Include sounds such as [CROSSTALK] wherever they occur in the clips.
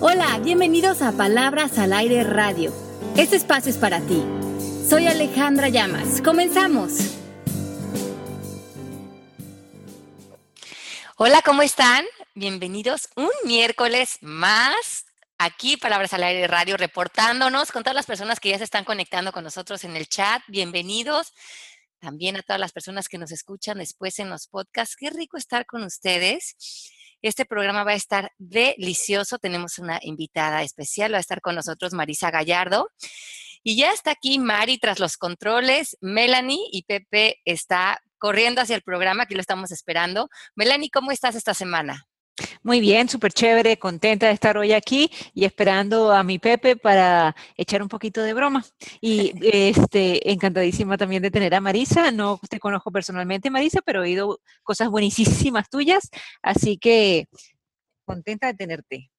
Hola, bienvenidos a Palabras al Aire Radio. Este espacio es para ti. Soy Alejandra Llamas. Comenzamos. Hola, ¿cómo están? Bienvenidos un miércoles más aquí, Palabras al Aire Radio, reportándonos con todas las personas que ya se están conectando con nosotros en el chat. Bienvenidos también a todas las personas que nos escuchan después en los podcasts. Qué rico estar con ustedes. Este programa va a estar delicioso. Tenemos una invitada especial, va a estar con nosotros Marisa Gallardo. Y ya está aquí Mari tras los controles. Melanie y Pepe está corriendo hacia el programa, aquí lo estamos esperando. Melanie, ¿cómo estás esta semana? Muy bien, súper chévere, contenta de estar hoy aquí y esperando a mi Pepe para echar un poquito de broma. Y este, encantadísima también de tener a Marisa. No te conozco personalmente, Marisa, pero he oído cosas buenísimas tuyas, así que contenta de tenerte.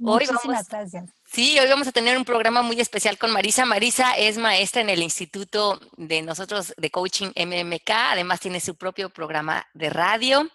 Hoy Muchísimas gracias. Sí, hoy vamos a tener un programa muy especial con Marisa. Marisa es maestra en el Instituto de nosotros de Coaching MMK, además tiene su propio programa de radio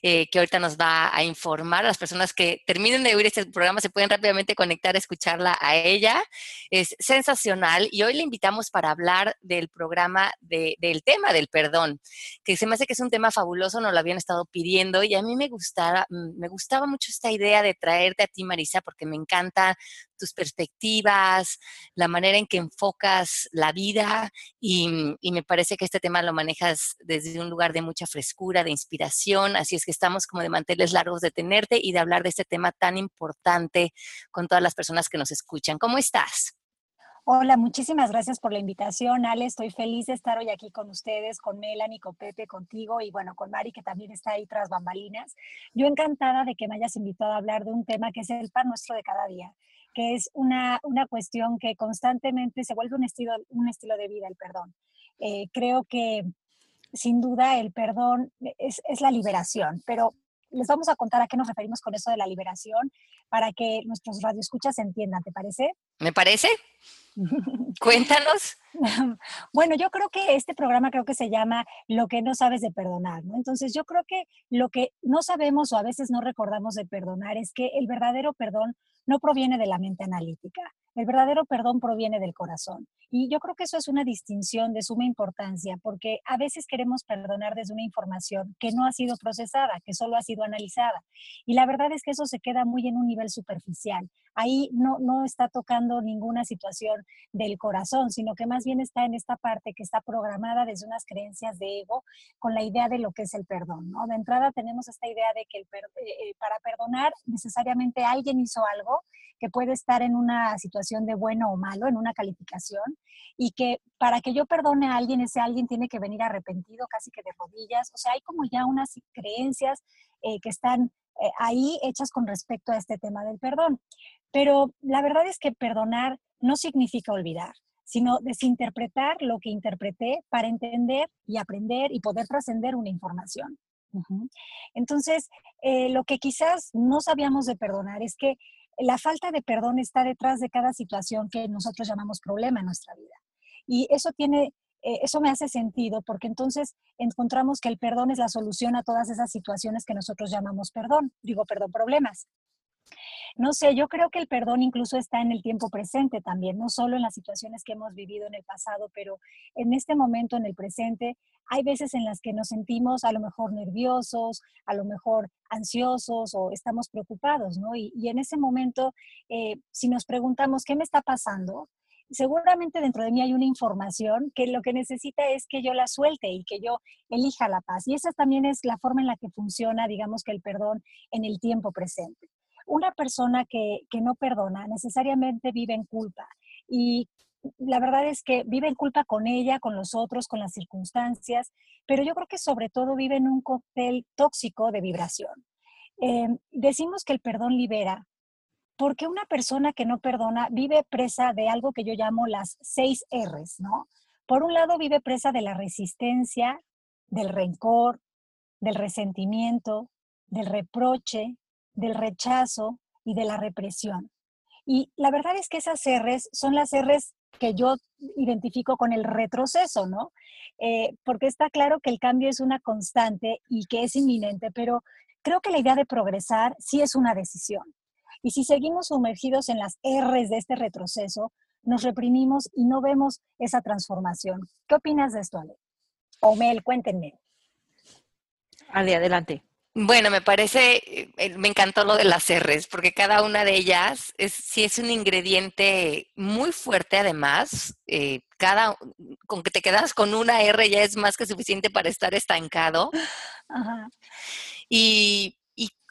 eh, que ahorita nos va a informar. Las personas que terminen de oír este programa se pueden rápidamente conectar a escucharla a ella. Es sensacional y hoy le invitamos para hablar del programa, del tema del perdón, que se me hace que es un tema fabuloso, nos lo habían estado pidiendo y a mí me gustaba, mm, me gustaba mucho esta idea de traerte a ti, Marisa, porque me encanta tus perspectivas, la manera en que enfocas la vida y, me parece que este tema lo manejas desde un lugar de mucha frescura, de inspiración, así es que estamos como de manteles largos de tenerte y de hablar de este tema tan importante con todas las personas que nos escuchan. ¿Cómo estás? Hola, muchísimas gracias por la invitación, Ale. Estoy feliz de estar hoy aquí con ustedes, con Melanie, con Pepe, contigo y bueno, con Mari, que también está ahí tras bambalinas. Yo encantada de que me hayas invitado a hablar de un tema que es el pan nuestro de cada día que es una, una cuestión que constantemente se vuelve un estilo, un estilo de vida, el perdón. Eh, creo que sin duda el perdón es, es la liberación, pero les vamos a contar a qué nos referimos con eso de la liberación para que nuestros radioescuchas entiendan, ¿te parece? Me parece. [LAUGHS] Cuéntanos. [LAUGHS] Bueno, yo creo que este programa creo que se llama Lo que no sabes de perdonar, ¿no? Entonces yo creo que lo que no sabemos o a veces no recordamos de perdonar es que el verdadero perdón no proviene de la mente analítica. El verdadero perdón proviene del corazón. Y yo creo que eso es una distinción de suma importancia, porque a veces queremos perdonar desde una información que no ha sido procesada, que solo ha sido analizada. Y la verdad es que eso se queda muy en un nivel superficial. Ahí no, no está tocando ninguna situación del corazón, sino que más bien está en esta parte que está programada desde unas creencias de ego con la idea de lo que es el perdón. ¿no? De entrada tenemos esta idea de que el eh, eh, para perdonar necesariamente alguien hizo algo que puede estar en una situación de bueno o malo, en una calificación, y que para que yo perdone a alguien, ese alguien tiene que venir arrepentido, casi que de rodillas. O sea, hay como ya unas creencias eh, que están eh, ahí hechas con respecto a este tema del perdón. Pero la verdad es que perdonar no significa olvidar sino desinterpretar lo que interpreté para entender y aprender y poder trascender una información. Entonces, eh, lo que quizás no sabíamos de perdonar es que la falta de perdón está detrás de cada situación que nosotros llamamos problema en nuestra vida. Y eso tiene, eh, eso me hace sentido porque entonces encontramos que el perdón es la solución a todas esas situaciones que nosotros llamamos perdón, digo, perdón, problemas. No sé, yo creo que el perdón incluso está en el tiempo presente también, no solo en las situaciones que hemos vivido en el pasado, pero en este momento, en el presente, hay veces en las que nos sentimos a lo mejor nerviosos, a lo mejor ansiosos o estamos preocupados, ¿no? Y, en ese momento, eh, si nos preguntamos, ¿qué me está pasando? Seguramente dentro de mí hay una información que lo que necesita es que yo la suelte y que yo elija la paz. Y esa también es la forma en la que funciona, digamos que el perdón en el tiempo presente. Una persona que, que no perdona necesariamente vive en culpa y la verdad es que vive en culpa con ella, con los otros, con las circunstancias, pero yo creo que sobre todo vive en un cóctel tóxico de vibración. Em, decimos que el perdón libera, porque una persona que no perdona vive presa de algo que yo llamo las seis R's, ¿no? Por un lado vive presa de la resistencia, del rencor, del resentimiento, del reproche, del rechazo y de la represión. Y la verdad es que esas R's son las R's que yo identifico con el retroceso, ¿no? Eh, porque está claro que el cambio es una constante y que es inminente, pero creo que la idea de progresar sí es una decisión. Y si seguimos sumergidos en las R's de este retroceso, nos reprimimos y no vemos esa transformación. ¿Qué opinas de esto, Ale? O Mel, cuéntenme. Ale, adelante. Bueno, me parece, eh, me encantó lo de las R's, porque cada una de ellas es, sí es un ingrediente muy fuerte además. Eh, cada, con que te quedas con una R ya es más que suficiente para estar estancado. Y,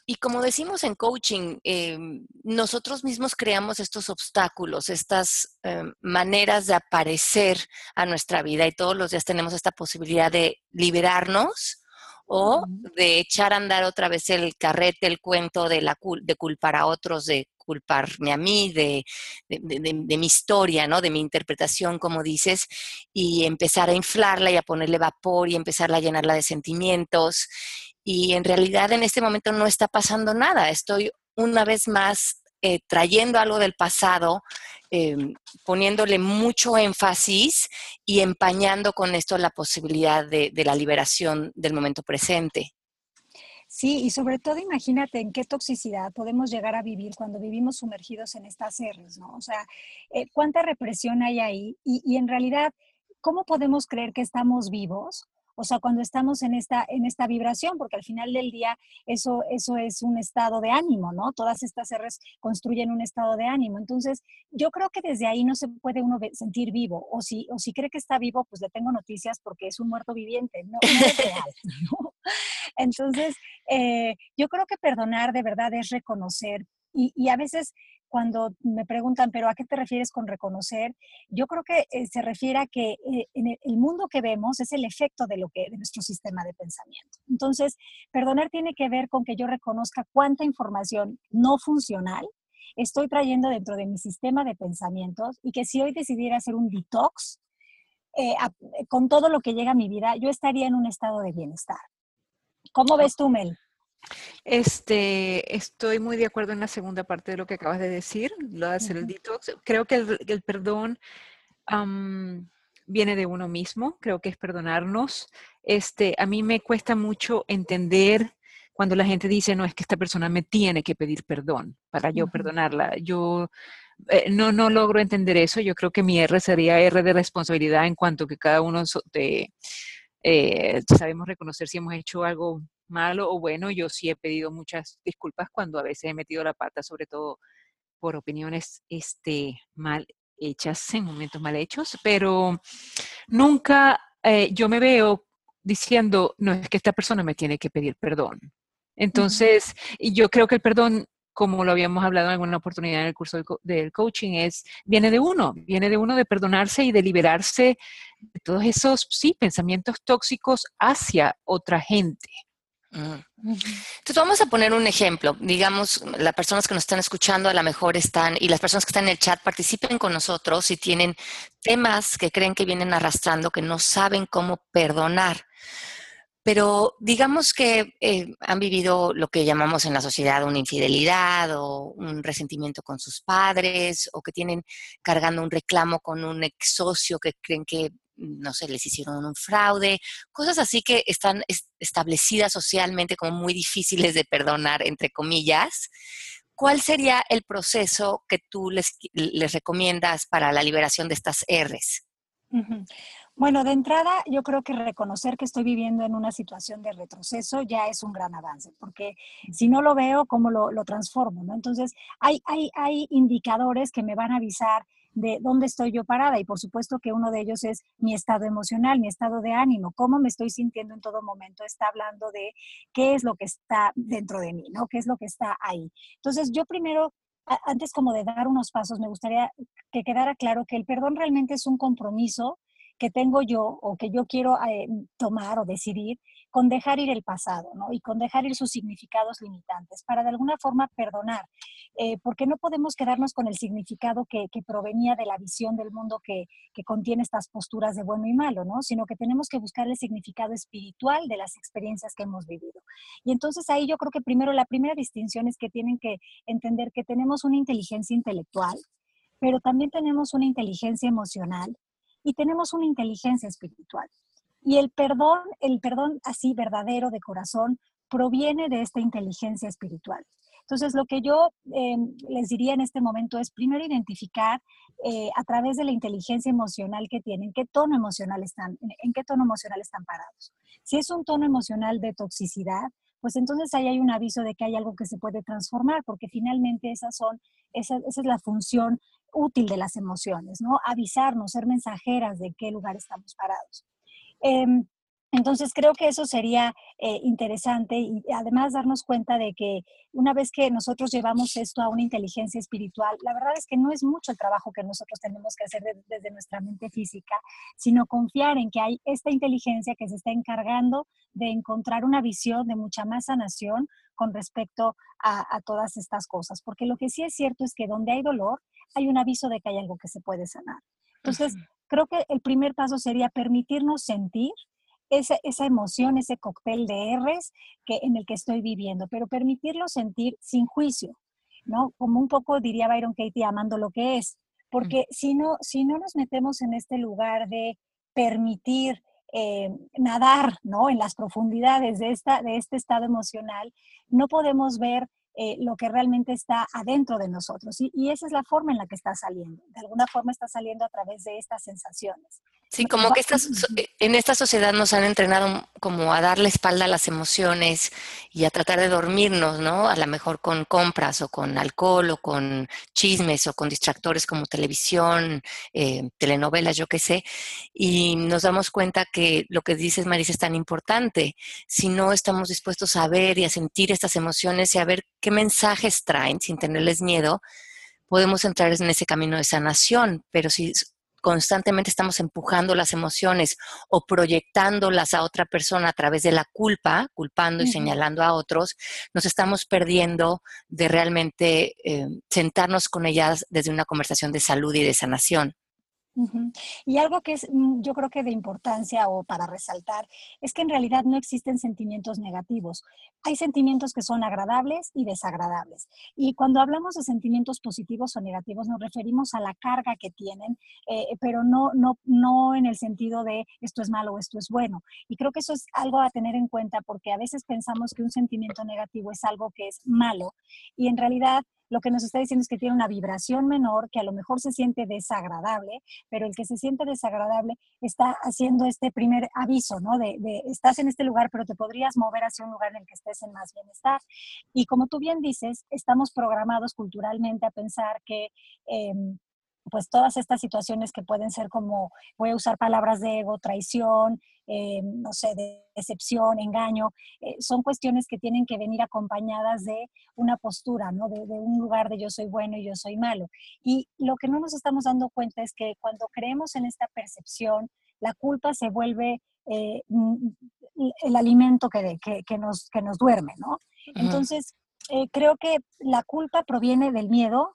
y, como decimos en coaching, em, nosotros mismos creamos estos obstáculos, estas em, maneras de aparecer a nuestra vida y todos los días tenemos esta posibilidad de liberarnos o de echar a andar otra vez el carrete, el cuento de, la, de culpar a otros, de culparme a mí, de, de, mi historia, ¿no? de mi interpretación, como dices, y empezar a inflarla y a ponerle vapor y empezar a llenarla de sentimientos. Y en realidad en este momento no está pasando nada. Estoy una vez más eh, trayendo algo del pasado, em, poniéndole mucho énfasis y empañando con esto la posibilidad de, la liberación del momento presente. Sí, y sobre todo imagínate en qué toxicidad podemos llegar a vivir cuando vivimos sumergidos en estas R's, ¿no? O sea, eh, cuánta represión hay ahí y, y, en realidad, ¿cómo podemos creer que estamos vivos o sea, cuando estamos en esta, en esta vibración, porque al final del día eso, eso es un estado de ánimo, ¿no? Todas estas R's construyen un estado de ánimo. Entonces, yo creo que desde ahí no se puede uno sentir vivo, o si, o si cree que está vivo, pues le tengo noticias porque es un muerto viviente, no, es real. [LAUGHS] Entonces, eh, yo creo que perdonar de verdad es reconocer y, y, a veces cuando me preguntan, pero ¿a qué te refieres con reconocer? Yo creo que eh, se refiere a que eh, en el, mundo que vemos es el efecto de lo que de nuestro sistema de pensamiento. Entonces, perdonar tiene que ver con que yo reconozca cuánta información no funcional estoy trayendo dentro de mi sistema de pensamientos y que si hoy decidiera hacer un detox eh, con todo lo que llega a mi vida, yo estaría en un estado de bienestar. ¿Cómo ves tú, Mel? Este, estoy muy de acuerdo en la segunda parte de lo que acabas de decir, lo de hacer el detox. Creo que el, perdón viene de uno mismo, creo que es perdonarnos. Este, a mí me cuesta mucho entender cuando la gente dice, no, es que esta persona me tiene que pedir perdón para yo perdonarla. Yo eh, no, no logro entender eso. Yo creo que mi R sería R de responsabilidad en cuanto que cada uno de, eh, sabemos reconocer si hemos hecho algo malo o bueno, yo sí he pedido muchas disculpas cuando a veces he metido la pata, sobre todo por opiniones este, mal hechas en momentos mal hechos, pero nunca eh, yo me veo diciendo, no es que esta persona me tiene que pedir perdón. Entonces, y yo creo que el perdón, como lo habíamos hablado en alguna oportunidad en el curso del, coaching, es, viene de uno, viene de uno de perdonarse y de liberarse de todos esos, sí, pensamientos tóxicos hacia otra gente. Entonces vamos a poner un ejemplo. Digamos, las personas que nos están escuchando a lo mejor están, y las personas que están en el chat participen con nosotros si tienen temas que creen que vienen arrastrando, que no saben cómo perdonar. Pero digamos que eh, han vivido lo que llamamos en la sociedad una infidelidad o un resentimiento con sus padres o que tienen cargando un reclamo con un ex socio que creen que no sé, les hicieron un fraude, cosas así que están establecidas socialmente como muy difíciles de perdonar, entre comillas. ¿Cuál sería el proceso que tú les, les recomiendas para la liberación de estas Rs? Bueno, de entrada, yo creo que reconocer que estoy viviendo en una situación de retroceso ya es un gran avance, porque si no lo veo, ¿cómo lo, lo transformo? ¿no? Entonces, hay, hay, hay indicadores que me van a avisar de dónde estoy yo parada y por supuesto que uno de ellos es mi estado emocional, mi estado de ánimo, cómo me estoy sintiendo en todo momento, está hablando de qué es lo que está dentro de mí, ¿no? ¿Qué es lo que está ahí? Entonces, yo primero antes como de dar unos pasos, me gustaría que quedara claro que el perdón realmente es un compromiso que tengo yo o que yo quiero eh, tomar o decidir con dejar ir el pasado, ¿no? Y con dejar ir sus significados limitantes para de alguna forma perdonar, eh, porque no podemos quedarnos con el significado que, provenía de la visión del mundo que, que, contiene estas posturas de bueno y malo, ¿no? Sino que tenemos que buscar el significado espiritual de las experiencias que hemos vivido. Y entonces ahí yo creo que primero la primera distinción es que tienen que entender que tenemos una inteligencia intelectual, pero también tenemos una inteligencia emocional y tenemos una inteligencia espiritual. Y el perdón, el perdón así verdadero de corazón, proviene de esta inteligencia espiritual. Entonces, lo que yo em, les diría en este momento es primero identificar eh, a través de la inteligencia emocional que tienen, qué tono emocional están, en qué tono emocional están parados. Si es un tono emocional de toxicidad, pues entonces ahí hay un aviso de que hay algo que se puede transformar, porque finalmente esas son, esa, esa es la función útil de las emociones, ¿no? Avisarnos, ser mensajeras de qué lugar estamos parados. Em, entonces creo que eso sería eh, interesante y además darnos cuenta de que una vez que nosotros llevamos esto a una inteligencia espiritual, la verdad es que no es mucho el trabajo que nosotros tenemos que hacer desde nuestra mente física, sino confiar en que hay esta inteligencia que se está encargando de encontrar una visión de mucha más sanación con respecto a, a todas estas cosas. Porque lo que sí es cierto es que donde hay dolor, hay un aviso de que hay algo que se puede sanar. Entonces, creo que el primer paso sería permitirnos sentir esa, esa, emoción, ese cóctel de R's que, en el que estoy viviendo, pero permitirlo sentir sin juicio, ¿no? Como un poco diría Byron Katie, amando lo que es, porque si, no, si no nos metemos en este lugar de permitir eh, nadar, ¿no? En las profundidades de, esta, de este estado emocional, no podemos ver eh, lo que realmente está adentro de nosotros. Y, y, esa es la forma en la que está saliendo. De alguna forma está saliendo a través de estas sensaciones. Sí, como que estas, eh, en esta sociedad nos han entrenado como a darle espalda a las emociones y a tratar de dormirnos, ¿no? A lo mejor con compras o con alcohol o con chismes o con distractores como televisión, eh, telenovelas, yo qué sé. Y nos damos cuenta que lo que dices, Marisa, es tan importante. Si no estamos dispuestos a ver y a sentir estas emociones y a ver qué mensajes traen sin tenerles miedo, podemos entrar en ese camino de sanación. Pero si constantemente estamos empujando las emociones o proyectándolas a otra persona a través de la culpa, culpando y señalando a otros, nos estamos perdiendo de realmente eh, sentarnos con ellas desde una conversación de salud y de sanación. Y algo que es, mm, yo creo que de importancia o para resaltar, es que en realidad no existen sentimientos negativos. Hay sentimientos que son agradables y desagradables. Y cuando hablamos de sentimientos positivos o negativos, nos referimos a la carga que tienen, eh, pero no, no, no en el sentido de esto es malo o esto es bueno. Y creo que eso es algo a tener en cuenta porque a veces pensamos que un sentimiento negativo es algo que es malo y en realidad lo que nos está diciendo es que tiene una vibración menor, que a lo mejor se siente desagradable, pero el que se siente desagradable está haciendo este primer aviso, ¿no? De, estás en este lugar, pero te podrías mover hacia un lugar en el que estés en más bienestar. Y como tú bien dices, estamos programados culturalmente a pensar que... Em, pues todas estas situaciones que pueden ser como, voy a usar palabras de ego, traición, eh, no sé, de decepción, engaño, eh, son cuestiones que tienen que venir acompañadas de una postura, ¿no? De, un lugar de yo soy bueno y yo soy malo. Y lo que no nos estamos dando cuenta es que cuando creemos en esta percepción, la culpa se vuelve eh, el alimento que, que, nos, que nos duerme, ¿no? Entonces, creo que la culpa proviene del miedo,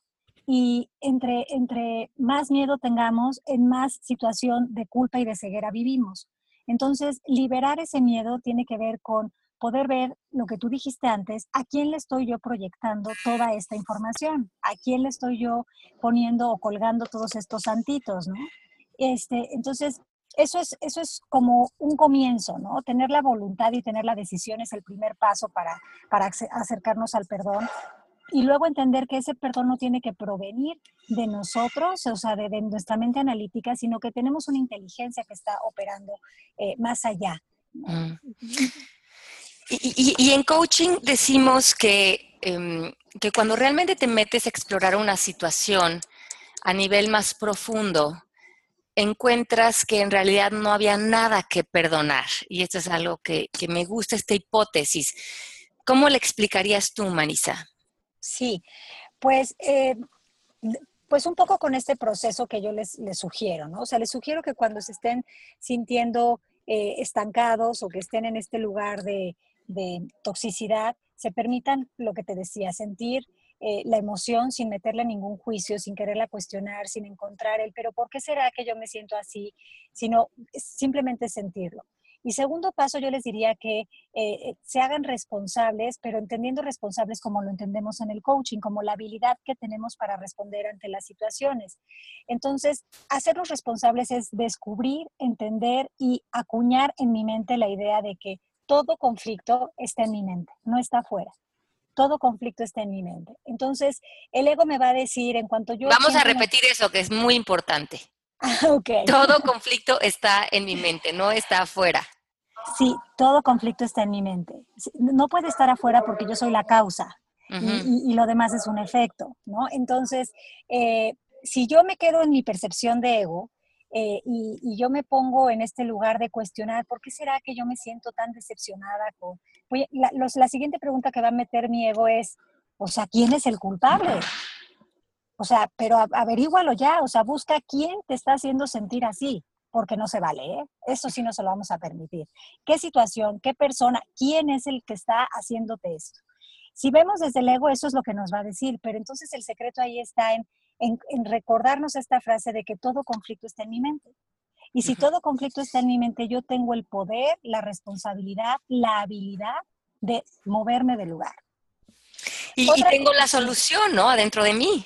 y entre, entre más miedo tengamos, en más situación de culpa y de ceguera vivimos. Entonces, liberar ese miedo tiene que ver con poder ver lo que tú dijiste antes, a quién le estoy yo proyectando toda esta información, a quién le estoy yo poniendo o colgando todos estos santitos, ¿no? Este, entonces, eso es, eso es como un comienzo, ¿no? Tener la voluntad y tener la decisión es el primer paso para, para acercarnos al perdón y luego entender que ese perdón no tiene que provenir de nosotros, o sea, de, nuestra mente analítica, sino que tenemos una inteligencia que está operando eh, más allá. Mm. Y, en coaching decimos que, em, que cuando realmente te metes a explorar una situación a nivel más profundo, encuentras que en realidad no había nada que perdonar. Y esto es algo que, que me gusta, esta hipótesis. ¿Cómo le explicarías tú, Marisa? Sí, pues, eh, pues un poco con este proceso que yo les, sugiero, ¿no? O sea, les sugiero que cuando se estén sintiendo eh, estancados o que estén en este lugar de, toxicidad, se permitan lo que te decía, sentir eh, la emoción sin meterle ningún juicio, sin quererla cuestionar, sin encontrar el, pero ¿por qué será que yo me siento así? Sino simplemente sentirlo. Y segundo paso, yo les diría que eh, se hagan responsables, pero entendiendo responsables como lo entendemos en el coaching, como la habilidad que tenemos para responder ante las situaciones. Entonces, hacerlos responsables es descubrir, entender y acuñar en mi mente la idea de que todo conflicto está en mi mente, no está afuera. todo conflicto está en mi mente. Entonces, el ego me va a decir en cuanto yo... Vamos a repetir eso, que es muy importante. [LAUGHS] okay. Todo conflicto está en mi mente, no está afuera. Sí, todo conflicto está en mi mente. No puede estar afuera porque yo soy la causa y, lo demás es un efecto, ¿no? Entonces, eh, si yo me quedo en mi percepción de ego, eh, y, yo me pongo en este lugar de cuestionar, ¿por qué será que yo me siento tan decepcionada con... la, la siguiente pregunta que va a meter mi ego es, o sea, ¿quién es el culpable? O sea, pero averígualo ya, o sea, busca quién te está haciendo sentir así, porque no se vale, ¿eh? Eso sí no se lo vamos a permitir. ¿Qué situación, qué persona, quién es el que está haciéndote esto? Si vemos desde el ego, eso es lo que nos va a decir, pero entonces el secreto ahí está en en, recordarnos esta frase de que todo conflicto está en mi mente. Y si todo conflicto está en mi mente, yo tengo el poder, la responsabilidad, la habilidad de moverme del lugar. Y, tengo la solución, ¿no? Adentro de mí.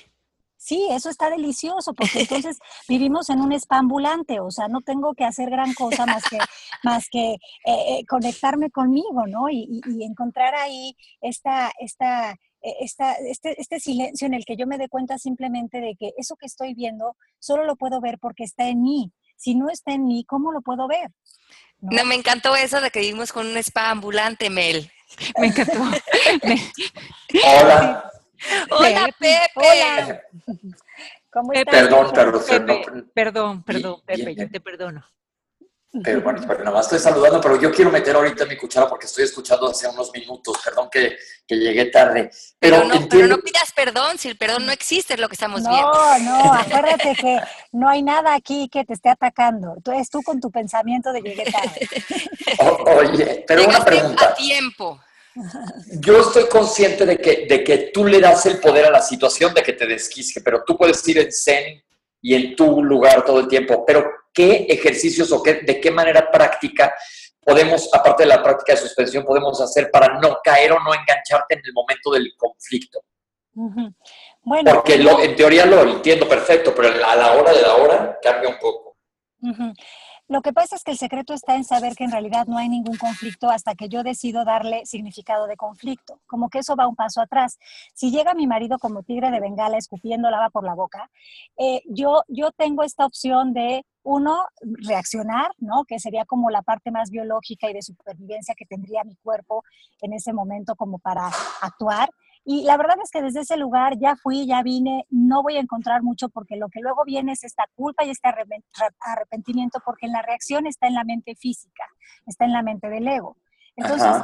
Sí, eso está delicioso, porque [LAUGHS] entonces vivimos en un spa ambulante, o sea, no tengo que hacer gran cosa más que, más que eh, eh, conectarme conmigo, ¿no? Y, y, encontrar ahí esta, esta e, esta, este, este silencio en el que yo me dé cuenta simplemente de que eso que estoy viendo solo lo puedo ver porque está en mí. Si no está en mí, ¿cómo lo puedo ver? No, me encantó eso de que vivimos con un spa ambulante, Mel. Me encantó. [LAUGHS] Hola. Hola, Pepe. Hola. ¿Cómo estás? Perdón, perdón, perdón, perdón, Pepe, yo te perdono. Pero bueno, nada más estoy saludando, pero yo quiero meter ahorita mi cuchara porque estoy escuchando hace unos minutos. Perdón que, que llegué tarde. Pero, no, pero, no, pidas perdón, si el perdón no existe, es lo que estamos viendo. No, no, acuérdate que no hay nada aquí que te esté atacando. Tú eres tú con tu pensamiento de llegué tarde. [LAUGHS] oye, pero una pregunta. A tiempo. Yo estoy consciente de que, de que tú le das el poder a la situación de que te desquisque, pero tú puedes ir en zen y en tu lugar todo el tiempo. Pero qué ejercicios o qué, de qué manera práctica podemos, aparte de la práctica de suspensión, podemos hacer para no caer o no engancharte en el momento del conflicto. bueno, Porque en teoría lo entiendo perfecto, pero a la hora de la hora cambia un poco. Lo que pasa es que el secreto está en saber que en realidad no hay ningún conflicto hasta que yo decido darle significado de conflicto. Como que eso va un paso atrás. Si llega mi marido como tigre de bengala escupiendo lava por la boca, eh, yo, yo tengo esta opción de uno, reaccionar, ¿no? Que sería como la parte más biológica y de supervivencia que tendría mi cuerpo en ese momento como para actuar. Y la verdad es que desde ese lugar ya fui, ya vine, no voy a encontrar mucho porque lo que luego viene es esta culpa y este arrepentimiento porque la reacción está en la mente física, está en la mente del ego. Entonces,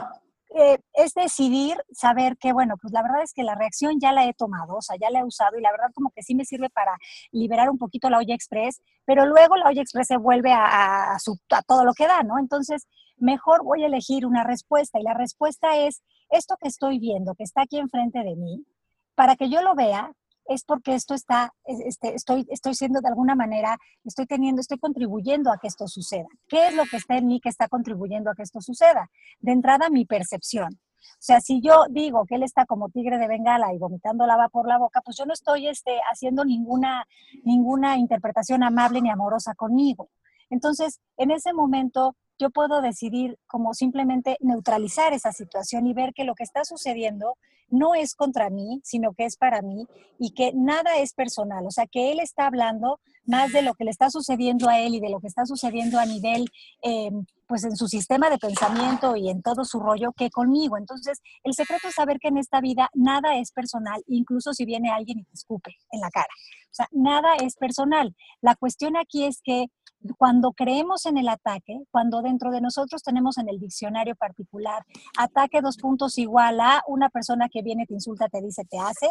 eh, es decidir saber que, bueno, pues la verdad es que la reacción ya la he tomado, o sea, ya la he usado y la verdad como que sí me sirve para liberar un poquito la olla express, pero luego la olla express se vuelve a, a, a todo lo que da, ¿no? Entonces, mejor voy a elegir una respuesta y la respuesta es esto que estoy viendo, que está aquí enfrente de mí, para que yo lo vea, es porque esto está, este, estoy, estoy siendo de alguna manera, estoy teniendo, estoy contribuyendo a que esto suceda. ¿Qué es lo que está en mí que está contribuyendo a que esto suceda? De entrada, mi percepción. O sea, si yo digo que él está como tigre de bengala y vomitando lava por la boca, pues yo no estoy este, haciendo ninguna, ninguna interpretación amable ni amorosa conmigo. Entonces, en ese momento, yo puedo decidir como simplemente neutralizar esa situación y ver que lo que está sucediendo no es contra mí, sino que es para mí y que nada es personal. O sea, que él está hablando más de lo que le está sucediendo a él y de lo que está sucediendo a nivel, em, pues en su sistema de pensamiento y en todo su rollo que conmigo. Entonces, el secreto es saber que en esta vida nada es personal, incluso si viene alguien y te escupe en la cara. O sea, nada es personal. La cuestión aquí es que cuando creemos en el ataque, cuando dentro de nosotros tenemos en el diccionario particular ataque dos puntos igual a una persona que viene, te insulta, te dice, te hace,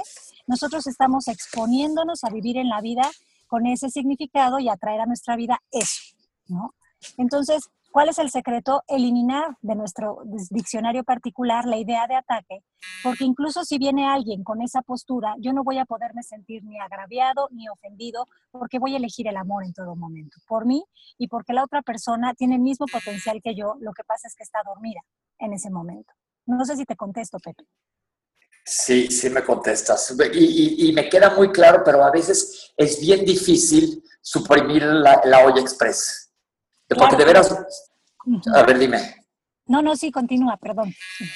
nosotros estamos exponiéndonos a vivir en la vida con ese significado y atraer a nuestra vida eso, ¿no? Entonces, ¿Cuál es el secreto? Eliminar de nuestro diccionario particular la idea de ataque, porque incluso si viene alguien con esa postura, yo no voy a poderme sentir ni agraviado ni ofendido, porque voy a elegir el amor en todo momento, por mí y porque la otra persona tiene el mismo potencial que yo, lo que pasa es que está dormida en ese momento. No sé si te contesto, Pepe. Sí, sí me contestas. Y, me queda muy claro, pero a veces es bien difícil suprimir la, la olla express porque de veras, a ver, dime. No, no, sí, continúa, perdón.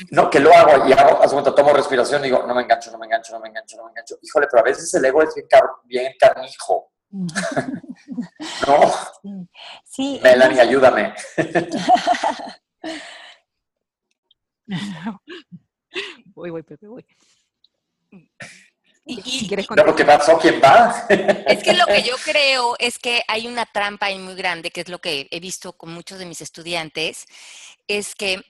No, que lo hago y hago, hace un tomo respiración y digo, no me engancho, no me engancho, no me engancho, no me engancho. Híjole, pero a veces el ego es bien, car bien carnijo. [LAUGHS] ¿No? Sí. Melanie, ayúdame. [LAUGHS] voy, voy, Pepe, voy. Y, y, no, porque pasó quién va. Es que lo que yo [LAUGHS] creo es que hay una trampa ahí muy grande, que es lo que he visto con muchos de mis estudiantes, es que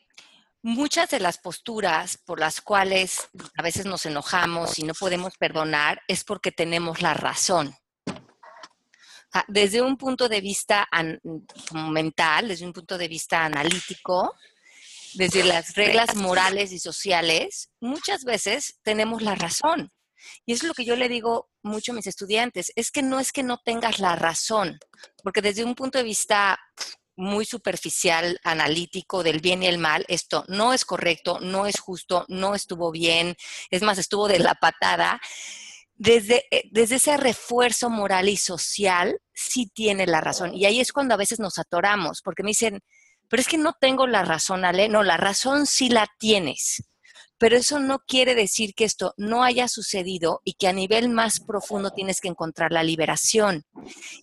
muchas de las posturas por las cuales a veces nos enojamos y no podemos perdonar es porque tenemos la razón. Desde un punto de vista mental, desde un punto de vista analítico, desde las reglas morales y sociales, muchas veces tenemos la razón. Y es lo que yo le digo mucho a mis estudiantes, es que no es que no tengas la razón, porque desde un punto de vista muy superficial, analítico del bien y el mal, esto no es correcto, no es justo, no estuvo bien, es más, estuvo de la patada. Desde, eh, desde ese refuerzo moral y social, sí tiene la razón. Y ahí es cuando a veces nos atoramos, porque me dicen, pero es que no tengo la razón, Ale. No, la razón sí la tienes pero eso no quiere decir que esto no haya sucedido y que a nivel más profundo tienes que encontrar la liberación.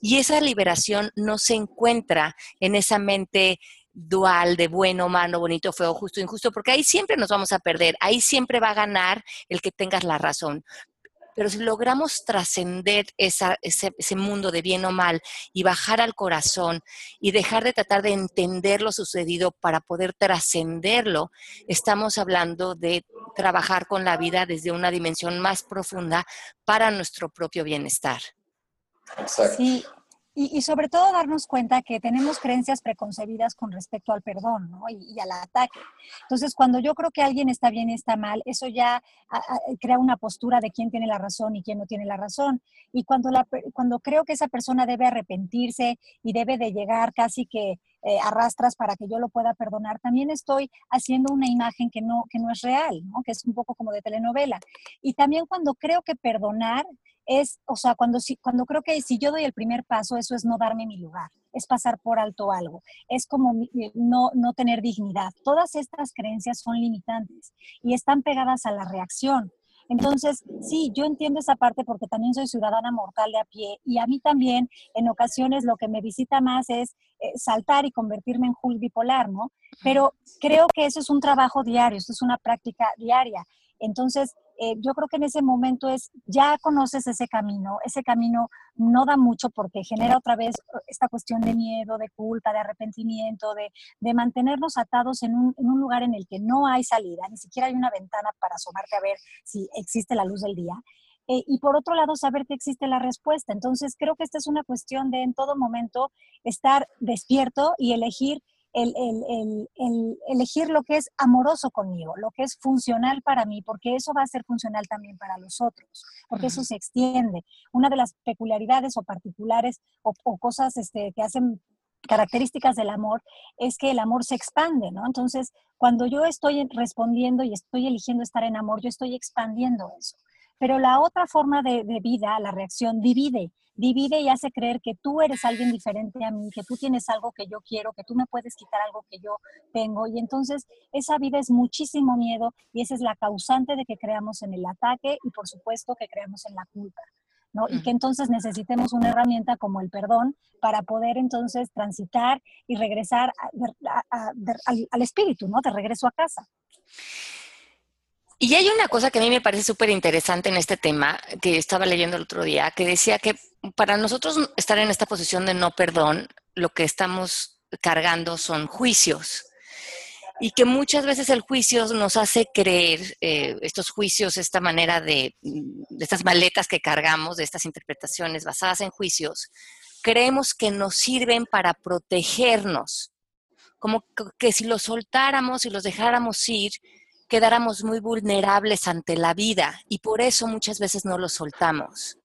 Y esa liberación no se encuentra en esa mente dual de bueno, malo, bonito, feo, justo, injusto, porque ahí siempre nos vamos a perder, ahí siempre va a ganar el que tengas la razón. Pero si logramos trascender ese, ese, mundo de bien o mal y bajar al corazón y dejar de tratar de entender lo sucedido para poder trascenderlo, estamos hablando de trabajar con la vida desde una dimensión más profunda para nuestro propio bienestar. Exacto. Y, sobre todo darnos cuenta que tenemos creencias preconcebidas con respecto al perdón ¿no? y, al ataque. Entonces, cuando yo creo que alguien está bien y está mal, eso ya crea una postura de quién tiene la razón y quién no tiene la razón. Y cuando, cuando creo que esa persona debe arrepentirse y debe de llegar casi que eh, arrastras para que yo lo pueda perdonar, también estoy haciendo una imagen que no, que no es real, que es un poco como de telenovela. Y también cuando creo que perdonar es, o sea, cuando, cuando creo que si yo doy el primer paso, eso es no darme mi lugar, es pasar por alto algo, es como no, no tener dignidad. Todas estas creencias son limitantes y están pegadas a la reacción. Entonces, sí, yo entiendo esa parte porque también soy ciudadana mortal de a pie y a mí también en ocasiones lo que me visita más es eh, saltar y convertirme en Hulk bipolar, ¿no? Pero creo que eso es un trabajo diario, eso es una práctica diaria. Entonces, eh, yo creo que en ese momento es, ya conoces ese camino, ese camino no da mucho porque genera otra vez eh, esta cuestión de miedo, de culpa, de arrepentimiento, de, mantenernos atados en un, lugar en el que no hay salida, ni siquiera hay una ventana para asomarte a ver si existe la luz del día. Eh, y por otro lado, saber que existe la respuesta. Entonces, creo que esta es una cuestión de en todo momento estar despierto y elegir el, elegir lo que es amoroso conmigo, lo que es funcional para mí, porque eso va a ser funcional también para los otros, porque eso se extiende. Una de las peculiaridades o particulares o, cosas este, que hacen características del amor es que el amor se expande, ¿no? Entonces, cuando yo estoy respondiendo y estoy eligiendo estar en amor, yo estoy expandiendo eso. Pero la otra forma de, vida, la reacción, divide, divide y hace creer que tú eres alguien diferente a mí, que tú tienes algo que yo quiero, que tú me puedes quitar algo que yo tengo. Y entonces esa vida es muchísimo miedo y esa es la causante de que creamos en el ataque y por supuesto que creamos en la culpa. ¿no? Y que entonces necesitemos una herramienta como el perdón para poder entonces transitar y regresar al, al espíritu, ¿no? De regreso a casa. Y hay una cosa que a mí me parece súper interesante en este tema, que estaba leyendo el otro día, que decía que para nosotros estar en esta posición de no perdón, lo que estamos cargando son juicios. Y que muchas veces el juicio nos hace creer, eh, estos juicios, esta manera de, de estas maletas que cargamos, de estas interpretaciones basadas en juicios, creemos que nos sirven para protegernos. Como que si los soltáramos y los dejáramos ir, quedáramos muy vulnerables ante la vida y por eso muchas veces no lo soltamos.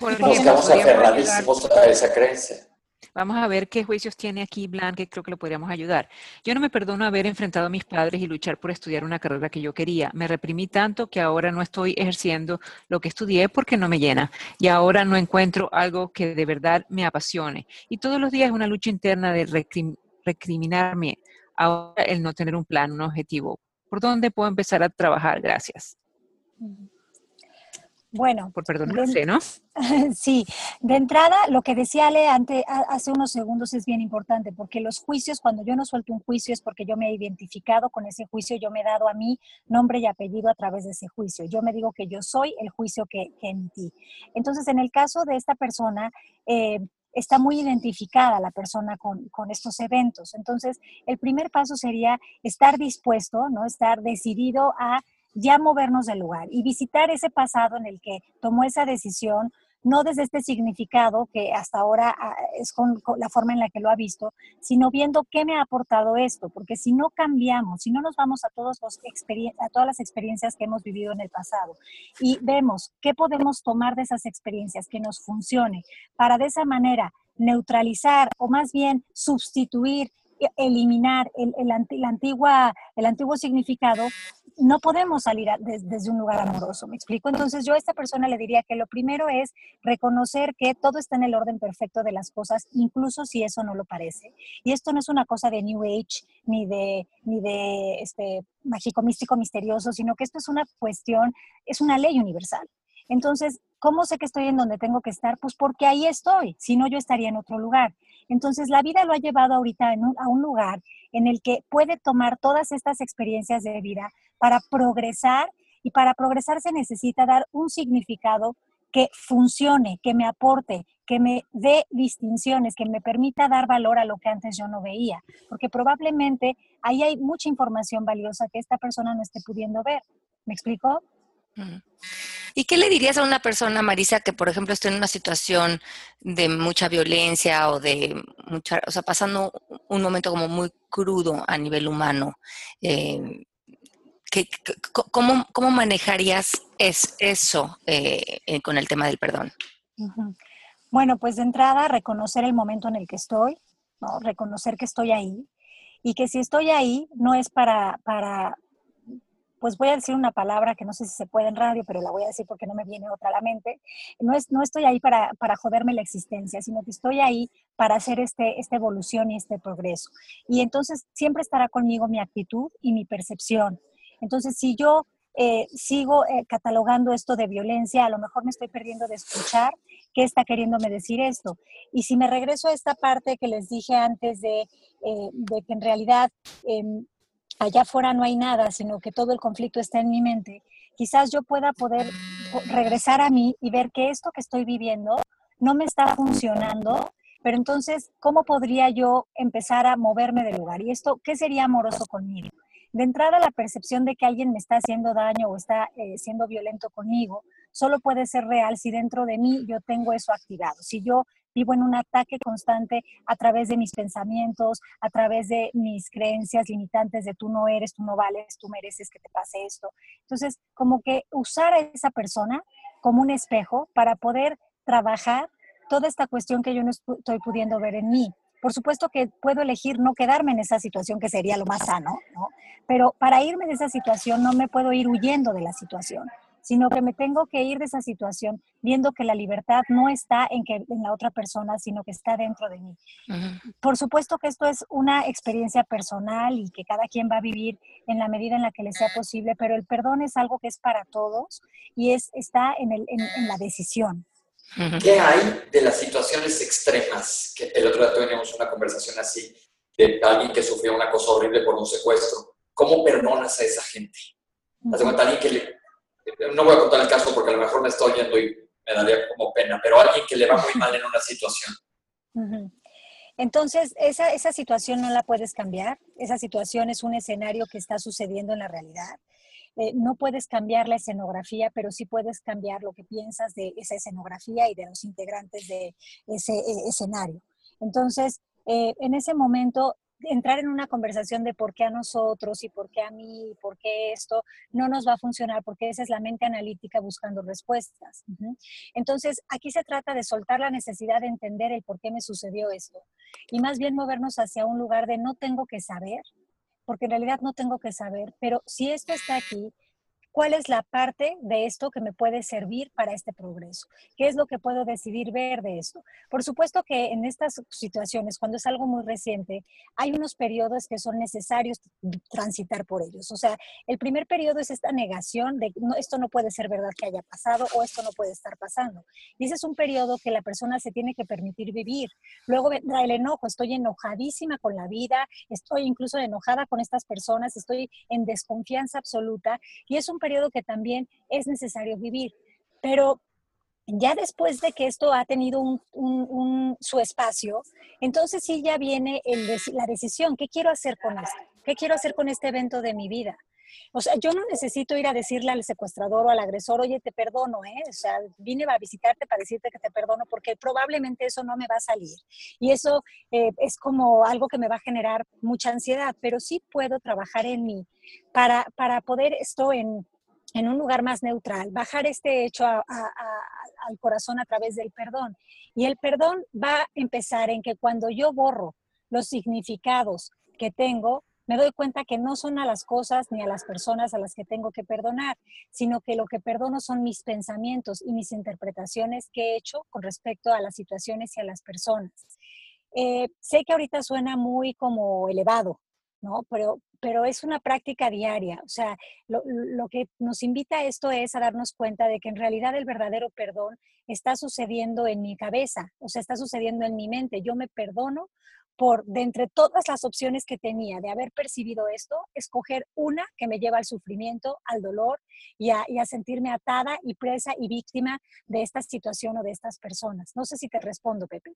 Estamos aferradísimos a esa creencia. Vamos a ver qué juicios tiene aquí Blanc, que creo que lo podríamos ayudar. Yo no me perdono haber enfrentado a mis padres y luchar por estudiar una carrera que yo quería. Me reprimí tanto que ahora no estoy ejerciendo lo que estudié porque no me llena. Y ahora no encuentro algo que de verdad me apasione. Y todos los días es una lucha interna de recriminarme ahora el no tener un plan, un objetivo. ¿Por dónde puedo empezar a trabajar? Gracias. Bueno. Por perdonarse, ¿no? [LAUGHS] Sí, de entrada, lo que decía Ale ante, hace unos segundos es bien importante, porque los juicios, cuando yo no suelto un juicio, es porque yo me he identificado con ese juicio, yo me he dado a mí nombre y apellido a través de ese juicio. Yo me digo que yo soy el juicio que, que emití. Entonces, en el caso de esta persona, eh, está muy identificada la persona con, con, estos eventos. Entonces, el primer paso sería estar dispuesto, ¿no? Estar decidido a ya movernos del lugar y visitar ese pasado en el que tomó esa decisión, no desde este significado que hasta ahora ah, es con, la forma en la que lo ha visto, sino viendo qué me ha aportado esto, porque si no cambiamos, si no nos vamos a, todos los a todas las experiencias que hemos vivido en el pasado y vemos qué podemos tomar de esas experiencias que nos funcione para de esa manera neutralizar o más bien sustituir eliminar el, el, antigua, el antiguo significado, no podemos salir desde un lugar amoroso, ¿me explico? Entonces yo a esta persona le diría que lo primero es reconocer que todo está en el orden perfecto de las cosas, incluso si eso no lo parece. Y esto no es una cosa de New Age ni de, ni de este, mágico, místico, misterioso, sino que esto es una cuestión, es una ley universal. Entonces, ¿cómo sé que estoy en donde tengo que estar? Pues porque ahí estoy, si no yo estaría en otro lugar. Entonces, la vida lo ha llevado ahorita a un lugar en el que puede tomar todas estas experiencias de vida para progresar y para progresar se necesita dar un significado que funcione, que me aporte, que me dé distinciones, que me permita dar valor a lo que antes yo no veía, porque probablemente ahí hay mucha información valiosa que esta persona no esté pudiendo ver. ¿Me explico? ¿Y qué le dirías a una persona, Marisa, que por ejemplo está en una situación de mucha violencia o de mucha, o sea, pasando un momento como muy crudo a nivel humano? Eh, cómo, cómo, manejarías es, eso eh, eh, con el tema del perdón? Bueno, pues de entrada, reconocer el momento en el que estoy, ¿no? reconocer que estoy ahí y que si estoy ahí no es para, para pues voy a decir una palabra que no sé si se puede en radio, pero la voy a decir porque no me viene otra a la mente. No, es, no estoy ahí para, para joderme la existencia, sino que estoy ahí para hacer este, esta evolución y este progreso. Y entonces siempre estará conmigo mi actitud y mi percepción. Entonces, si yo eh, sigo eh, catalogando esto de violencia, a lo mejor me estoy perdiendo de escuchar qué está queriéndome decir esto. Y si me regreso a esta parte que les dije antes de, eh, que en realidad em, allá afuera no hay nada, sino que todo el conflicto está en mi mente, quizás yo pueda poder regresar a mí y ver que esto que estoy viviendo no me está funcionando, pero entonces, ¿cómo podría yo empezar a moverme del lugar? ¿Y esto qué sería amoroso conmigo? De entrada, la percepción de que alguien me está haciendo daño o está eh, siendo violento conmigo solo puede ser real si dentro de mí yo tengo eso activado. Si yo vivo en un ataque constante a través de mis pensamientos, a través de mis creencias limitantes de tú no eres, tú no vales, tú mereces que te pase esto. Entonces, como que usar a esa persona como un espejo para poder trabajar toda esta cuestión que yo no estoy pudiendo ver en mí. Por supuesto que puedo elegir no quedarme en esa situación, que sería lo más sano, ¿no? Pero para irme de esa situación no me puedo ir huyendo de la situación sino que me tengo que ir de esa situación viendo que la libertad no está en, que, en la otra persona, sino que está dentro de mí. Por supuesto que esto es una experiencia personal y que cada quien va a vivir en la medida en la que le sea posible, pero el perdón es algo que es para todos y es, está en, el, en, la decisión. ¿Qué hay de las situaciones extremas? Que el otro día tuvimos una conversación así de alguien que sufrió una cosa horrible por un secuestro. ¿Cómo perdonas a esa gente? Haz cuenta alguien que le no voy a contar el caso porque a lo mejor me estoy oyendo y me daría como pena, pero alguien que le va muy mal en una situación. Entonces, esa, esa situación no la puedes cambiar. Esa situación es un escenario que está sucediendo en la realidad. Eh, no puedes cambiar la escenografía, pero sí puedes cambiar lo que piensas de esa escenografía y de los integrantes de ese eh, escenario. Entonces, eh, en ese momento entrar en una conversación de por qué a nosotros y por qué a mí y por qué esto no nos va a funcionar, porque esa es la mente analítica buscando respuestas. Entonces, aquí se trata de soltar la necesidad de entender el por qué me sucedió esto y más bien movernos hacia un lugar de no tengo que saber, porque en realidad no tengo que saber, pero si esto está aquí, cuál es la parte de esto que me puede servir para este progreso, qué es lo que puedo decidir ver de esto. Por supuesto que en estas situaciones, cuando es algo muy reciente, hay unos periodos que son necesarios transitar por ellos. O sea, el primer periodo es esta negación de no, esto no puede ser verdad que haya pasado o esto no puede estar pasando. Y ese es un periodo que la persona se tiene que permitir vivir. Luego vendrá el enojo, estoy enojadísima con la vida, estoy incluso enojada con estas personas, estoy en desconfianza absoluta y es un periodo que también es necesario vivir. Pero ya después de que esto ha tenido un, su espacio, entonces sí ya viene la decisión, ¿qué quiero hacer con esto? ¿Qué quiero hacer con este evento de mi vida? O sea, yo no necesito ir a decirle al secuestrador o al agresor, oye, te perdono, ¿eh? O sea, vine a visitarte para decirte que te perdono porque probablemente eso no me va a salir. Y eso eh, es como algo que me va a generar mucha ansiedad, pero sí puedo trabajar en mí para, para poder esto en, en un lugar más neutral, bajar este hecho al corazón a través del perdón. Y el perdón va a empezar en que cuando yo borro los significados que tengo, me doy cuenta que no son a las cosas ni a las personas a las que tengo que perdonar, sino que lo que perdono son mis pensamientos y mis interpretaciones que he hecho con respecto a las situaciones y a las personas. Eh, sé que ahorita suena muy como elevado, ¿no? Pero, pero es una práctica diaria. O sea, lo, lo, que nos invita a esto es a darnos cuenta de que en realidad el verdadero perdón está sucediendo en mi cabeza, o sea, está sucediendo en mi mente. Yo me perdono por, de entre todas las opciones que tenía de haber percibido esto, escoger una que me lleva al sufrimiento, al dolor y a, y a sentirme atada y presa y víctima de esta situación o de estas personas. No sé si te respondo, Pepe.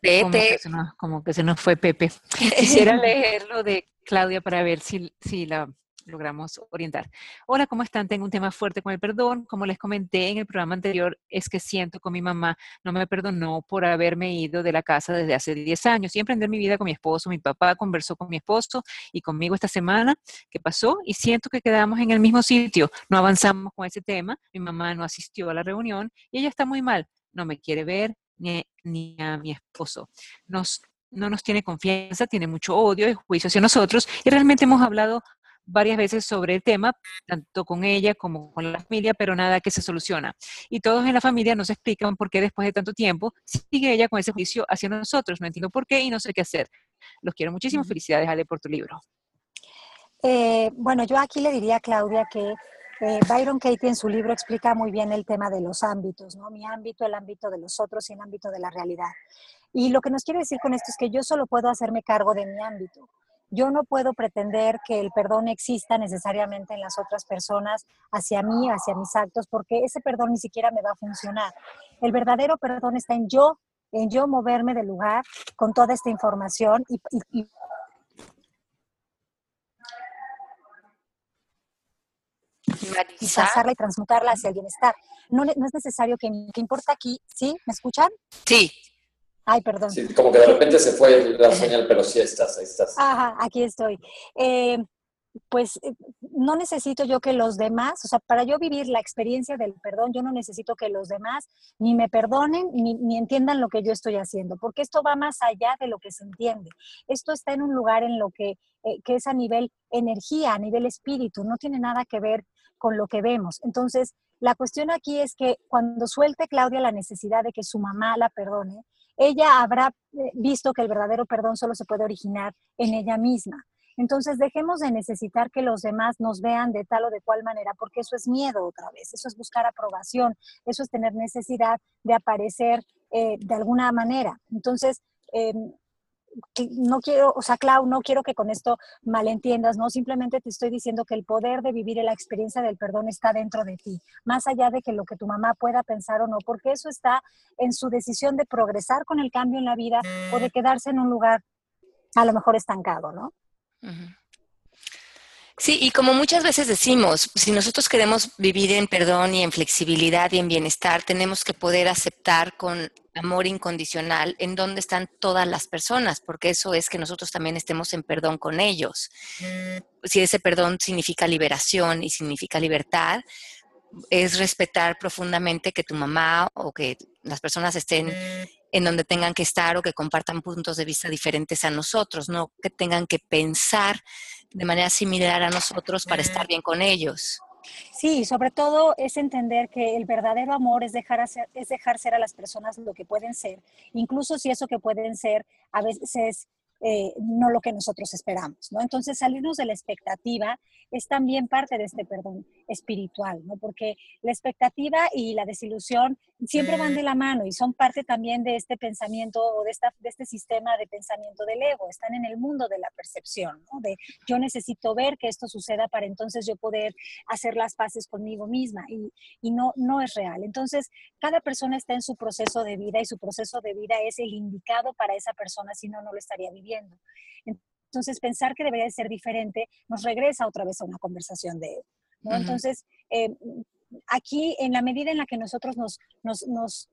Pepe. Como que, se nos, como que se nos fue Pepe. [LAUGHS] Quisiera [LAUGHS] leerlo de Claudia para ver si, si la logramos orientar. Hola, ¿cómo están? Tengo un tema fuerte con el perdón. Como les comenté en el programa anterior, es que siento con mi mamá no me perdonó por haberme ido de la casa desde hace 10 años y emprender mi vida con mi esposo. Mi papá conversó con mi esposo y conmigo esta semana que pasó y siento que quedamos en el mismo sitio. No avanzamos con ese tema. Mi mamá no asistió a la reunión y ella está muy mal. No me quiere ver ni, ni a mi esposo. Nos no nos tiene confianza, tiene mucho odio y juicio hacia nosotros y realmente hemos hablado varias veces sobre el tema, tanto con ella como con la familia, pero nada que se soluciona. Y todos en la familia nos explican por qué después de tanto tiempo sigue ella con ese juicio hacia nosotros. No entiendo por qué y no sé qué hacer. Los quiero muchísimo. Felicidades, Ale, por tu libro. Eh, bueno, yo aquí le diría a Claudia que eh, Byron Katie en su libro explica muy bien el tema de los ámbitos, ¿no? Mi ámbito, el ámbito de los otros y el ámbito de la realidad. Y lo que nos quiere decir con esto es que yo solo puedo hacerme cargo de mi ámbito. Yo no puedo pretender que el perdón exista necesariamente en las otras personas hacia mí, hacia mis actos, porque ese perdón ni siquiera me va a funcionar. El verdadero perdón está en yo, en yo moverme del lugar con toda esta información y, pasarla y transmutarla hacia el bienestar. No, no es necesario que, que importa aquí, ¿sí? ¿Me escuchan? Sí. Ay, perdón. Sí, como que de repente se fue la señal, pero sí estás, ahí estás. Ajá, aquí estoy. Eh, pues eh, no necesito yo que los demás, o sea, para yo vivir la experiencia del perdón, yo no necesito que los demás ni me perdonen ni, ni, entiendan lo que yo estoy haciendo, porque esto va más allá de lo que se entiende. Esto está en un lugar en lo que, eh, que es a nivel energía, a nivel espíritu, no tiene nada que ver con lo que vemos. Entonces, la cuestión aquí es que cuando suelte Claudia la necesidad de que su mamá la perdone, ella habrá eh, visto que el verdadero perdón solo se puede originar en ella misma. Entonces, dejemos de necesitar que los demás nos vean de tal o de cual manera, porque eso es miedo otra vez, eso es buscar aprobación, eso es tener necesidad de aparecer eh, de alguna manera. Entonces, eh, no quiero, o sea, Clau, no quiero que con esto malentiendas, ¿no? Simplemente te estoy diciendo que el poder de vivir la experiencia del perdón está dentro de ti, más allá de que lo que tu mamá pueda pensar o no, porque eso está en su decisión de progresar con el cambio en la vida o de quedarse en un lugar a lo mejor estancado, ¿no? Sí, y como muchas veces decimos, si nosotros queremos vivir en perdón y en flexibilidad y en bienestar, tenemos que poder aceptar con amor incondicional en dónde están todas las personas, porque eso es que nosotros también estemos en perdón con ellos. Si ese perdón significa liberación y significa libertad, es respetar profundamente que tu mamá o que las personas estén en donde tengan que estar o que compartan puntos de vista diferentes a nosotros, no que tengan que pensar de manera similar a nosotros para estar bien con ellos. Sí, sobre todo es entender que el verdadero amor es dejar, hacer, es dejar ser a las personas lo que pueden ser, incluso si eso que pueden ser a veces eh, no lo que nosotros esperamos, ¿no? Entonces, salirnos de la expectativa es también parte de este perdón espiritual, ¿no? Porque la expectativa y la desilusión siempre van de la mano y son parte también de este pensamiento o de, esta, de este sistema de pensamiento del ego, están en el mundo de la percepción. De yo necesito ver que esto suceda para entonces yo poder hacer las paces conmigo misma y, y no, no es real. Entonces, cada persona está en su proceso de vida y su proceso de vida es el indicado para esa persona, si no, no lo estaría viviendo. Entonces, pensar que debería de ser diferente nos regresa otra vez a una conversación de ¿no? Entonces, eh, aquí, en la medida en la que nosotros nos, nos, nos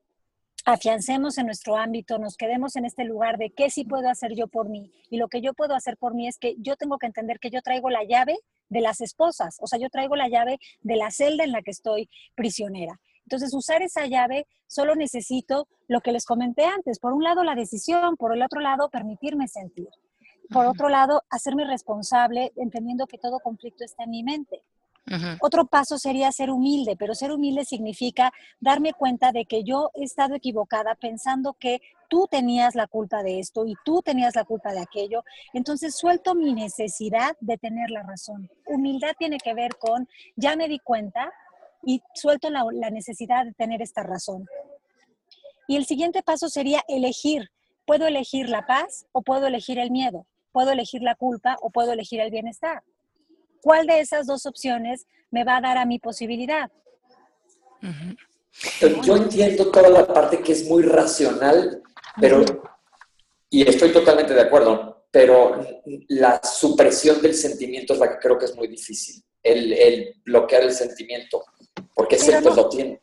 afiancemos en nuestro ámbito, nos quedemos en este lugar de qué sí puedo hacer yo por mí. Y lo que yo puedo hacer por mí es que yo tengo que entender que yo traigo la llave de las esposas, o sea, yo traigo la llave de la celda en la que estoy prisionera. Entonces, usar esa llave solo necesito lo que les comenté antes. Por un lado, la decisión, por el otro lado, permitirme sentir. Por otro lado, hacerme responsable, entendiendo que todo conflicto está en mi mente. Otro paso sería ser humilde, pero ser humilde significa darme cuenta de que yo he estado equivocada pensando que tú tenías la culpa de esto y tú tenías la culpa de aquello. Entonces suelto mi necesidad de tener la razón. Humildad tiene que ver con, ya me di cuenta, y suelto la, necesidad de tener esta razón. Y el siguiente paso sería elegir. Puedo elegir la paz o puedo elegir el miedo. Puedo elegir la culpa o puedo elegir el bienestar. ¿Cuál de esas dos opciones me va a dar a mi posibilidad? Yo entiendo toda la parte que es muy racional, pero, y estoy totalmente de acuerdo, pero la supresión del sentimiento es la que creo que es muy difícil, el, el bloquear el sentimiento porque siempre lo tiene.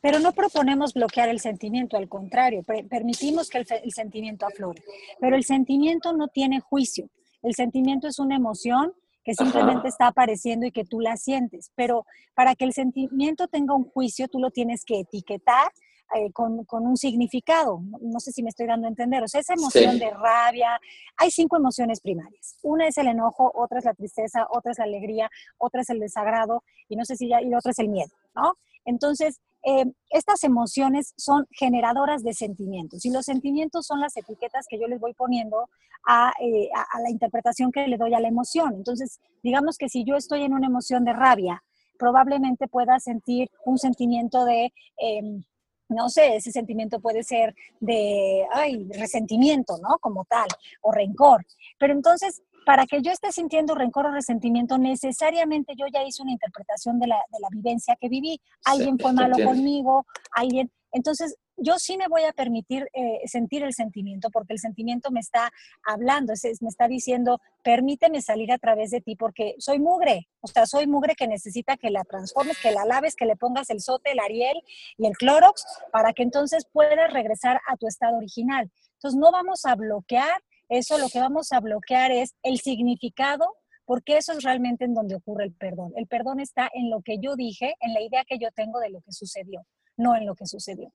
Pero no proponemos bloquear el sentimiento, al contrario, permitimos que el, el, sentimiento aflore. Pero el sentimiento no tiene juicio. El sentimiento es una emoción que simplemente está apareciendo y que tú la sientes. Pero para que el sentimiento tenga un juicio, tú lo tienes que etiquetar eh, con, con, un significado. No sé si me estoy dando a entender. O sea, esa emoción de rabia, hay cinco emociones primarias. Una es el enojo, otra es la tristeza, otra es la alegría, otra es el desagrado y no sé si ya, y otra es el miedo, ¿no? Entonces, eh, estas emociones son generadoras de sentimientos y los sentimientos son las etiquetas que yo les voy poniendo a, eh, a, la interpretación que le doy a la emoción. Entonces, digamos que si yo estoy en una emoción de rabia, probablemente pueda sentir un sentimiento de... Em, no sé, ese sentimiento puede ser de, ay, resentimiento, ¿no? Como tal, o rencor. Pero entonces, para que yo esté sintiendo rencor o resentimiento, necesariamente yo ya hice una interpretación de la, de la vivencia que viví. Alguien fue malo conmigo, alguien... Entonces, yo sí me voy a permitir eh, sentir el sentimiento, porque el sentimiento me está hablando, me está diciendo, permíteme salir a través de ti, porque soy mugre, o sea, soy mugre que necesita que la transformes, que la laves, que le pongas el sote, el ariel y el clorox, para que entonces puedas regresar a tu estado original. Entonces, no vamos a bloquear eso, lo que vamos a bloquear es el significado porque eso es realmente en donde ocurre el perdón. El perdón está en lo que yo dije, en la idea que yo tengo de lo que sucedió, no en lo que sucedió.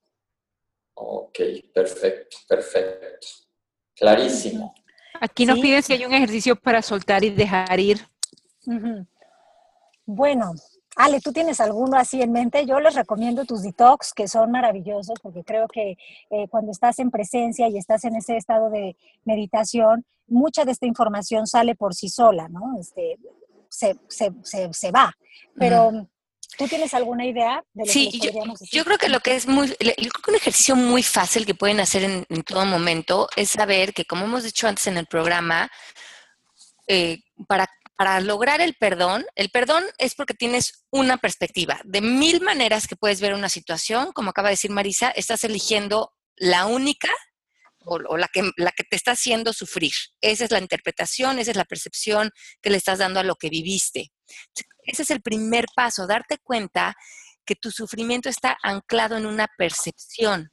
Ok, perfecto, perfecto. Clarísimo. Aquí nos piden si hay un ejercicio para soltar y dejar ir. Bueno, Ale, ¿tú tienes alguno así en mente? Yo les recomiendo tus detox, que son maravillosos, porque creo que eh, cuando estás en presencia y estás en ese estado de meditación, mucha de esta información sale por sí sola, ¿no? Este, se, se, se, va. Pero, ¿Tú tienes alguna idea de lo sí, que yo, yo, creo que lo que es muy, yo creo que un ejercicio muy fácil que pueden hacer en, todo momento es saber que, como hemos dicho antes en el programa, eh, para, para lograr el perdón, el perdón es porque tienes una perspectiva. De mil maneras que puedes ver una situación, como acaba de decir Marisa, estás eligiendo la única o, la, que, la que te está haciendo sufrir. Esa es la interpretación, esa es la percepción que le estás dando a lo que viviste. Ese es el primer paso, darte cuenta que tu sufrimiento está anclado en una percepción.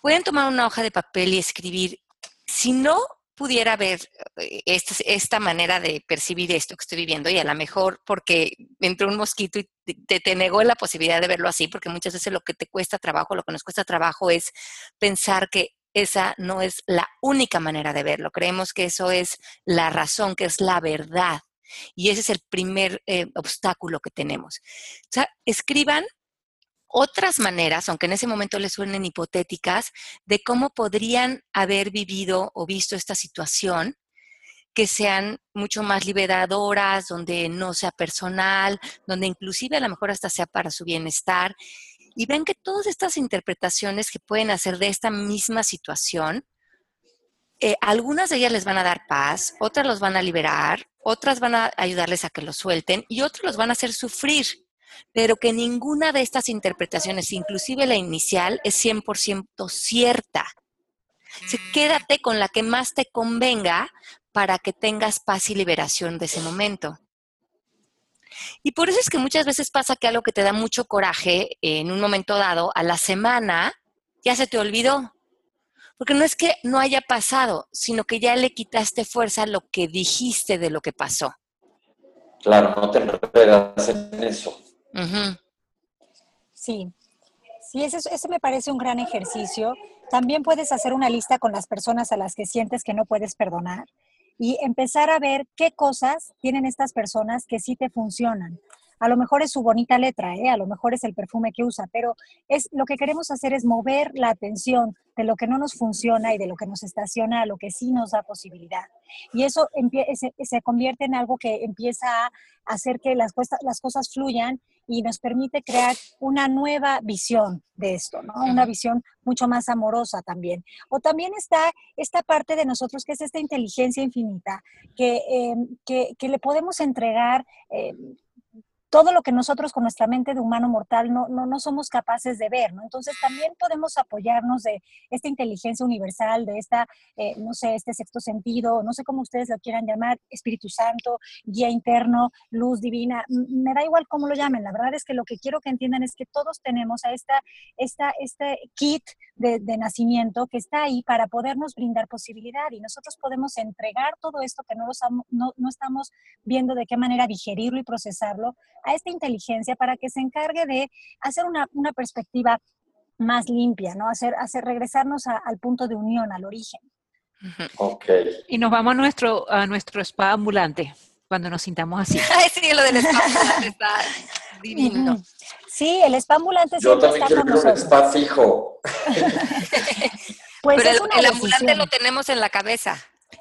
Pueden tomar una hoja de papel y escribir, si no pudiera ver eh, esta, esta, manera de percibir esto que estoy viviendo y a lo mejor porque entró un mosquito y te, te, negó la posibilidad de verlo así, porque muchas veces lo que te cuesta trabajo, lo que nos cuesta trabajo es pensar que esa no es la única manera de verlo. Creemos que eso es la razón, que es la verdad. Y ese es el primer eh, obstáculo que tenemos. O sea, escriban otras maneras, aunque en ese momento les suenen hipotéticas, de cómo podrían haber vivido o visto esta situación que sean mucho más liberadoras, donde no sea personal, donde inclusive a lo mejor hasta sea para su bienestar. Y ven que todas estas interpretaciones que pueden hacer de esta misma situación, eh, algunas de ellas les van a dar paz, otras los van a liberar, otras van a ayudarles a que lo suelten y otras los van a hacer sufrir pero que ninguna de estas interpretaciones, inclusive la inicial, es 100% cierta. Mm. quédate con la que más te convenga para que tengas paz y liberación de ese momento. Y por eso es que muchas veces pasa que algo que te da mucho coraje en un momento dado, a la semana, ya se te olvidó. Porque no es que no haya pasado, sino que ya le quitaste fuerza a lo que dijiste de lo que pasó. Claro, no te enredas en eso. Sí, sí, ese, ese me parece un gran ejercicio. También puedes hacer una lista con las personas a las que sientes que no puedes perdonar y empezar a ver qué cosas tienen estas personas que sí te funcionan. A lo mejor es su bonita letra, ¿eh? a lo mejor es el perfume que usa, pero es lo que queremos hacer es mover la atención de lo que no nos funciona y de lo que nos estaciona a lo que sí nos da posibilidad. Y eso se, se convierte en algo que empieza a hacer que las, las cosas fluyan y nos permite crear una nueva visión de esto, ¿no? Una visión mucho más amorosa también. O también está esta parte de nosotros que es esta inteligencia infinita que, em, que, que le podemos entregar. Eh, todo lo que nosotros con nuestra mente de humano mortal no, no, no somos capaces de ver, ¿no? Entonces también podemos apoyarnos de esta inteligencia universal, de esta, eh, no sé, este sexto sentido, no sé cómo ustedes lo quieran llamar, Espíritu Santo, guía interno, luz divina, me da igual cómo lo llamen, la verdad es que lo que quiero que entiendan es que todos tenemos a esta, esta, este kit de, de nacimiento que está ahí para podernos brindar posibilidad y nosotros podemos entregar todo esto que no, no, no estamos viendo de qué manera digerirlo y procesarlo a esta inteligencia para que se encargue de hacer una, perspectiva más limpia, ¿no? Hacer, hacer regresarnos al punto de unión, al origen. Ok. Y nos vamos a nuestro, a nuestro spa ambulante cuando nos sintamos así. [LAUGHS] sí, lo del spa [LAUGHS] ambulante está divino. Sí, el spa ambulante Yo también quiero un spa fijo. [LAUGHS] pues Pero el, el ambulante lo tenemos en la cabeza.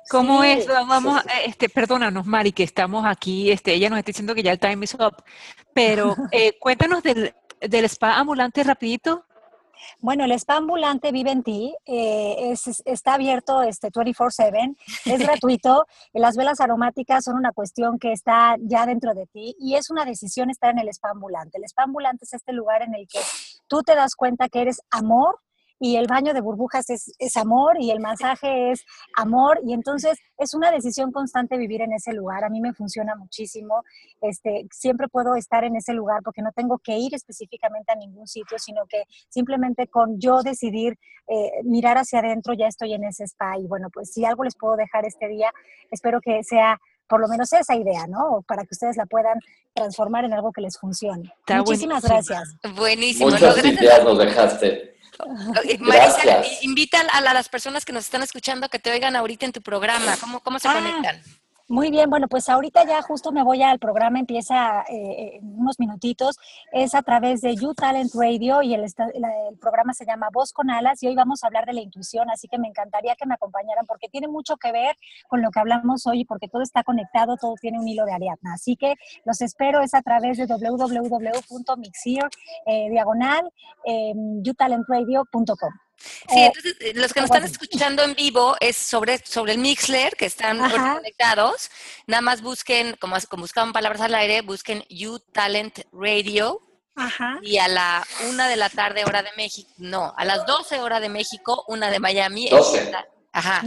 ¿Cómo es? Vamos, este, perdónanos, Mari, que estamos aquí, este, ella nos está diciendo que ya el time is up, pero [LAUGHS] eh, cuéntanos del, del spa ambulante rapidito. Bueno, el spa ambulante vive en ti, eh, está abierto este 24/7, es gratuito, [LAUGHS] las velas aromáticas son una cuestión que está ya dentro de ti y es una decisión estar en el spa ambulante. El spa ambulante es este lugar en el que tú te das cuenta que eres amor, y el baño de burbujas es, es, amor y el masaje es amor y entonces es una decisión constante vivir en ese lugar. A mí me funciona muchísimo. Este, siempre puedo estar en ese lugar porque no tengo que ir específicamente a ningún sitio, sino que simplemente con yo decidir eh, mirar hacia adentro ya estoy en ese spa y bueno, pues si algo les puedo dejar este día, espero que sea por lo menos esa idea, ¿no? Para que ustedes la puedan transformar en algo que les funcione. Muchísimas gracias. Buenísimo. Muchas ideas nos dejaste. Marisa, invita a, las personas que nos están escuchando que te oigan ahorita en tu programa. ¿Cómo, cómo se ah, conectan? Muy bien, bueno, pues ahorita ya justo me voy al programa, empieza eh, en unos minutitos, es a través de You Talent Radio y el, el, programa se llama Voz con Alas y hoy vamos a hablar de la intuición, así que me encantaría que me acompañaran porque tiene mucho que ver con lo que hablamos hoy porque todo está conectado, todo tiene un hilo de Ariadna. Así que los espero, es a través de www.mixir, eh, diagonal, youtalentradio.com. Sí, entonces eh, los que nos están escuchando en vivo es sobre, sobre el Mixler, que están conectados. Nada más busquen, como, como buscaban palabras al aire, busquen You Talent Radio. Ajá. Y a la una de la tarde, hora de México, no, a las 12 hora de México, una de Miami. 12. Ajá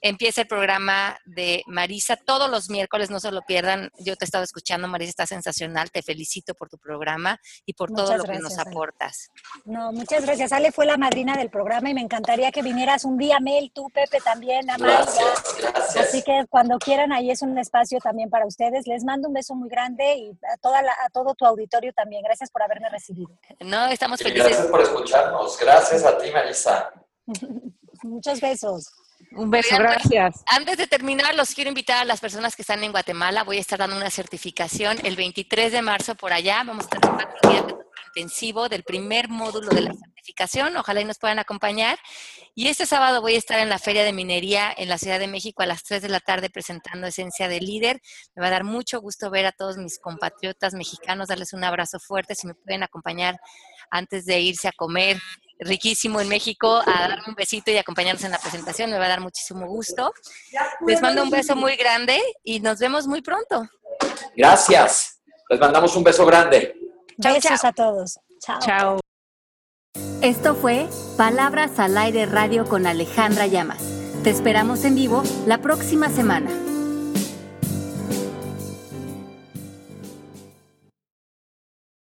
empieza el programa de Marisa todos los miércoles, no se lo pierdan. Yo te he estado escuchando, Marisa, está sensacional. Te felicito por tu programa y por todo lo que nos aportas. No, muchas gracias. Ale fue la madrina del programa y me encantaría que vinieras un día, Mel, tú, Pepe, también, Gracias, gracias. Así que cuando quieran, ahí es un espacio también para ustedes. Les mando un beso muy grande y a, toda a todo tu auditorio también. Gracias por haberme recibido. No, estamos felices. Gracias por escucharnos. Gracias a ti, Marisa. [LAUGHS] Muchos besos. Un beso, gracias. Antes de terminar, los quiero invitar a las personas que están en Guatemala. Voy a estar dando una certificación el 23 de marzo por allá. Vamos a tener cuatro días de intensivo del primer módulo de la certificación. Ojalá y nos puedan acompañar. Y este sábado voy a estar en la Feria de Minería en la Ciudad de México a las 3 de la tarde presentando Esencia de Líder. Me va a dar mucho gusto ver a todos mis compatriotas mexicanos, darles un abrazo fuerte. Si me pueden acompañar antes de irse a comer riquísimo en México a darme un besito y acompañarnos en la presentación. Me va a dar muchísimo gusto. Les mando un beso muy grande y nos vemos muy pronto. Gracias. Les mandamos un beso grande. Besos a todos. Chao. Chao. Esto fue Palabras al Aire Radio con Alejandra Llamas. Te esperamos en vivo la próxima semana.